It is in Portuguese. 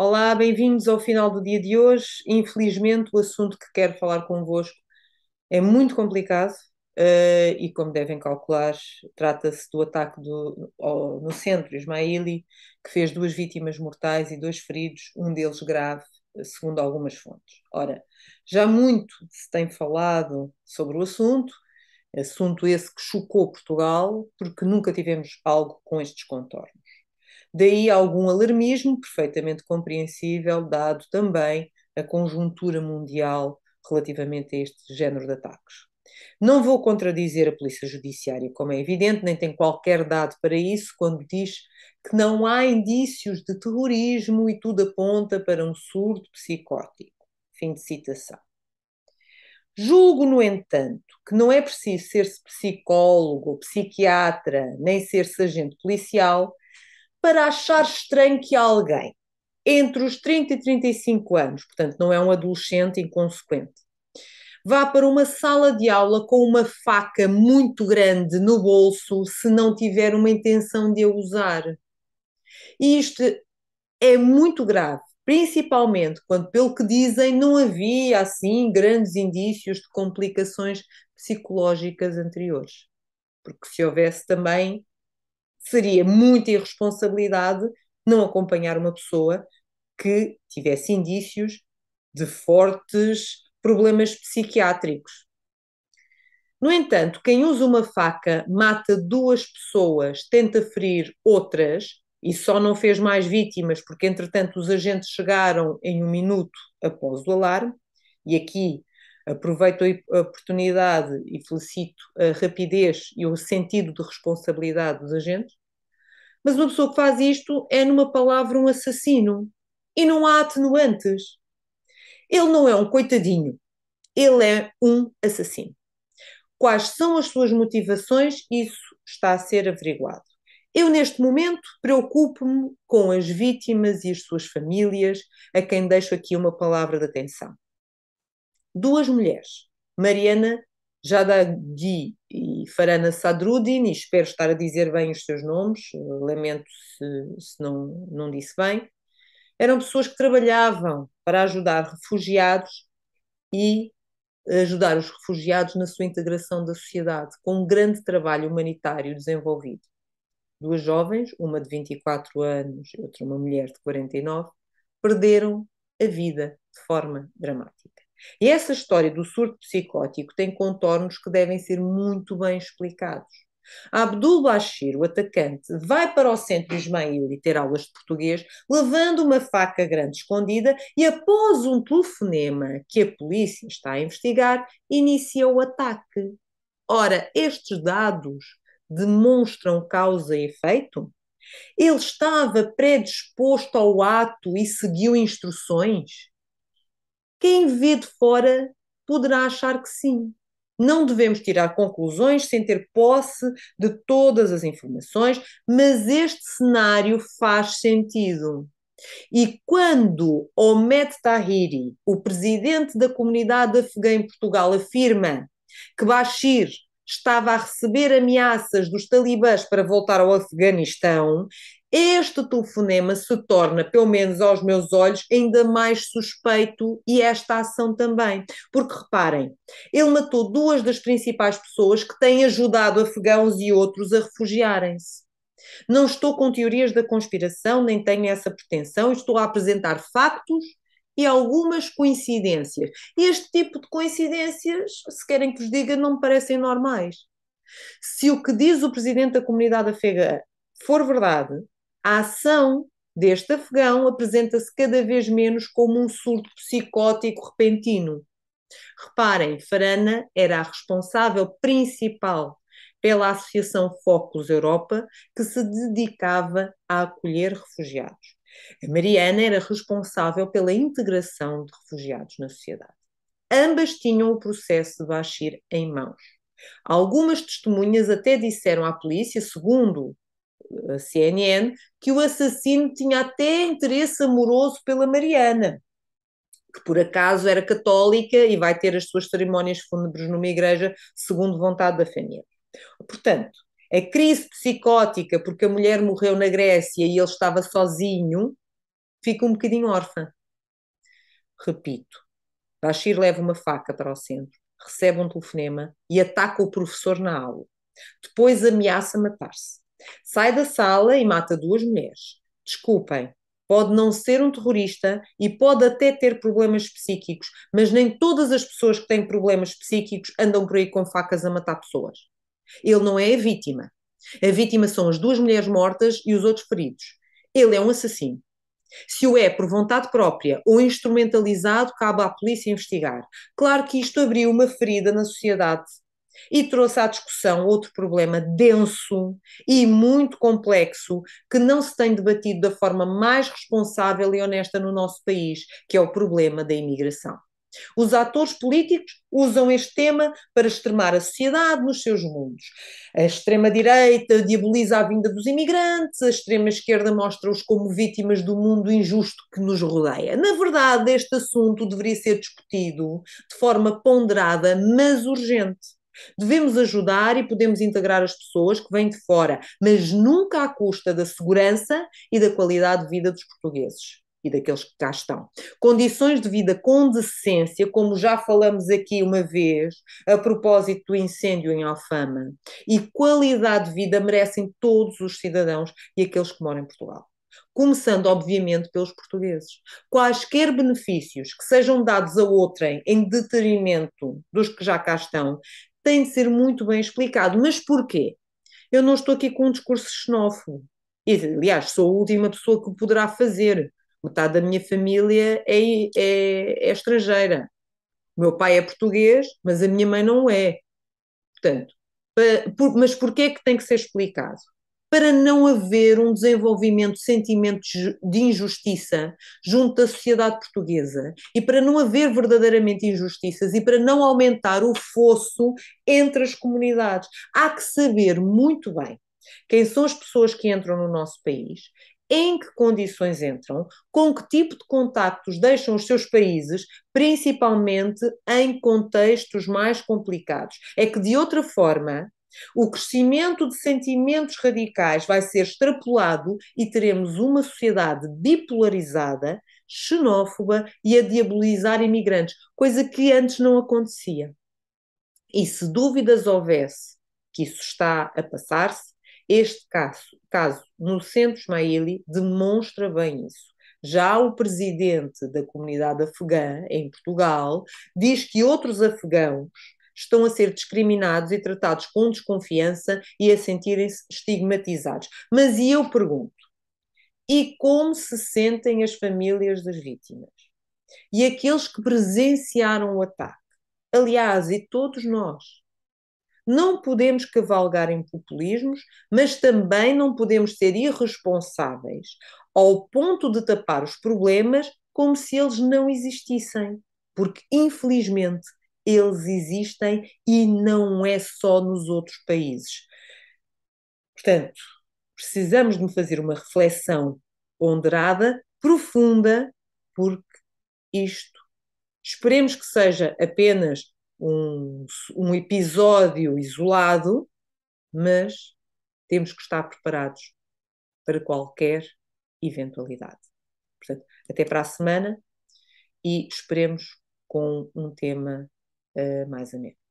Olá, bem-vindos ao final do dia de hoje. Infelizmente, o assunto que quero falar convosco é muito complicado uh, e, como devem calcular, trata-se do ataque do, ao, no centro Ismaili, que fez duas vítimas mortais e dois feridos, um deles grave, segundo algumas fontes. Ora, já muito se tem falado sobre o assunto, assunto esse que chocou Portugal, porque nunca tivemos algo com estes contornos. Daí algum alarmismo perfeitamente compreensível, dado também a conjuntura mundial relativamente a este género de ataques. Não vou contradizer a Polícia Judiciária, como é evidente, nem tem qualquer dado para isso, quando diz que não há indícios de terrorismo e tudo aponta para um surto psicótico. Fim de citação. Julgo, no entanto, que não é preciso ser-se psicólogo psiquiatra, nem ser-se agente policial, para achar estranho que alguém entre os 30 e 35 anos, portanto, não é um adolescente inconsequente, vá para uma sala de aula com uma faca muito grande no bolso se não tiver uma intenção de a usar. E isto é muito grave, principalmente quando, pelo que dizem, não havia assim grandes indícios de complicações psicológicas anteriores. Porque se houvesse também, seria muita irresponsabilidade não acompanhar uma pessoa que tivesse indícios de fortes problemas psiquiátricos. No entanto, quem usa uma faca mata duas pessoas, tenta ferir outras e só não fez mais vítimas porque, entretanto, os agentes chegaram em um minuto após o alarme. E aqui aproveito a oportunidade e felicito a rapidez e o sentido de responsabilidade dos agentes. Mas uma pessoa que faz isto é, numa palavra, um assassino. E não há atenuantes. Ele não é um coitadinho. Ele é um assassino. Quais são as suas motivações? Isso está a ser averiguado. Eu, neste momento, preocupo-me com as vítimas e as suas famílias, a quem deixo aqui uma palavra de atenção. Duas mulheres, Mariana Jadagui e Farana Sadruddin, e espero estar a dizer bem os seus nomes, lamento se, se não, não disse bem, eram pessoas que trabalhavam para ajudar refugiados e ajudar os refugiados na sua integração da sociedade, com um grande trabalho humanitário desenvolvido. Duas jovens, uma de 24 anos e outra uma mulher de 49, perderam a vida de forma dramática. E essa história do surto psicótico tem contornos que devem ser muito bem explicados. Abdul Bashir, o atacante, vai para o centro Ismaili ter aulas de português, levando uma faca grande escondida e, após um telefonema que a polícia está a investigar, inicia o ataque. Ora, estes dados demonstram causa e efeito? Ele estava predisposto ao ato e seguiu instruções? Quem vê de fora poderá achar que sim. Não devemos tirar conclusões sem ter posse de todas as informações, mas este cenário faz sentido. E quando Omed Tahiri, o presidente da comunidade afegã em Portugal, afirma que Bashir estava a receber ameaças dos talibãs para voltar ao Afeganistão, este telefonema se torna, pelo menos aos meus olhos, ainda mais suspeito e esta ação também. Porque reparem, ele matou duas das principais pessoas que têm ajudado afegãos e outros a refugiarem-se. Não estou com teorias da conspiração, nem tenho essa pretensão, estou a apresentar factos e algumas coincidências. Este tipo de coincidências, se querem que vos diga, não me parecem normais. Se o que diz o presidente da comunidade afegã for verdade, a ação deste afegão apresenta-se cada vez menos como um surto psicótico repentino. Reparem, Farana era a responsável principal pela Associação Focus Europa, que se dedicava a acolher refugiados. A Mariana era responsável pela integração de refugiados na sociedade. Ambas tinham o processo de Bashir em mãos. Algumas testemunhas até disseram à polícia, segundo a CNN, que o assassino tinha até interesse amoroso pela Mariana, que por acaso era católica e vai ter as suas cerimónias fúnebres numa igreja segundo vontade da família. Portanto, a crise psicótica porque a mulher morreu na Grécia e ele estava sozinho fica um bocadinho órfã. Repito, Bashir leva uma faca para o centro, recebe um telefonema e ataca o professor na aula. Depois ameaça matar-se. Sai da sala e mata duas mulheres. Desculpem, pode não ser um terrorista e pode até ter problemas psíquicos, mas nem todas as pessoas que têm problemas psíquicos andam por aí com facas a matar pessoas. Ele não é a vítima. A vítima são as duas mulheres mortas e os outros feridos. Ele é um assassino. Se o é por vontade própria ou instrumentalizado, cabe à polícia investigar. Claro que isto abriu uma ferida na sociedade e trouxe à discussão outro problema denso e muito complexo que não se tem debatido da forma mais responsável e honesta no nosso país, que é o problema da imigração. Os atores políticos usam este tema para extremar a sociedade nos seus mundos. A extrema-direita diaboliza a vinda dos imigrantes, a extrema-esquerda mostra-os como vítimas do mundo injusto que nos rodeia. Na verdade, este assunto deveria ser discutido de forma ponderada, mas urgente. Devemos ajudar e podemos integrar as pessoas que vêm de fora, mas nunca à custa da segurança e da qualidade de vida dos portugueses e daqueles que cá estão. Condições de vida com decência, como já falamos aqui uma vez, a propósito do incêndio em Alfama, e qualidade de vida merecem todos os cidadãos e aqueles que moram em Portugal. Começando, obviamente, pelos portugueses. Quaisquer benefícios que sejam dados a outrem em detrimento dos que já cá estão tem de ser muito bem explicado. Mas porquê? Eu não estou aqui com um discurso xenófobo. E, aliás, sou a última pessoa que o poderá fazer. Metade da minha família é, é, é estrangeira. O meu pai é português, mas a minha mãe não é. Portanto, por, mas porquê é que tem que ser explicado? Para não haver um desenvolvimento de sentimentos de injustiça junto da sociedade portuguesa e para não haver verdadeiramente injustiças e para não aumentar o fosso entre as comunidades. Há que saber muito bem quem são as pessoas que entram no nosso país, em que condições entram, com que tipo de contactos deixam os seus países, principalmente em contextos mais complicados. É que, de outra forma, o crescimento de sentimentos radicais vai ser extrapolado e teremos uma sociedade bipolarizada, xenófoba e a diabolizar imigrantes, coisa que antes não acontecia. E se dúvidas houvesse que isso está a passar-se, este caso, caso no centro Ismaili demonstra bem isso. Já o presidente da comunidade afegã em Portugal diz que outros afegãos estão a ser discriminados e tratados com desconfiança e a sentirem-se estigmatizados. Mas e eu pergunto: e como se sentem as famílias das vítimas? E aqueles que presenciaram o ataque? Aliás, e todos nós. Não podemos cavalgar em populismos, mas também não podemos ser irresponsáveis ao ponto de tapar os problemas como se eles não existissem. Porque, infelizmente, eles existem e não é só nos outros países. Portanto, precisamos de fazer uma reflexão ponderada, profunda, porque isto esperemos que seja apenas um, um episódio isolado, mas temos que estar preparados para qualquer eventualidade. Portanto, até para a semana e esperemos com um tema uh, mais ameno.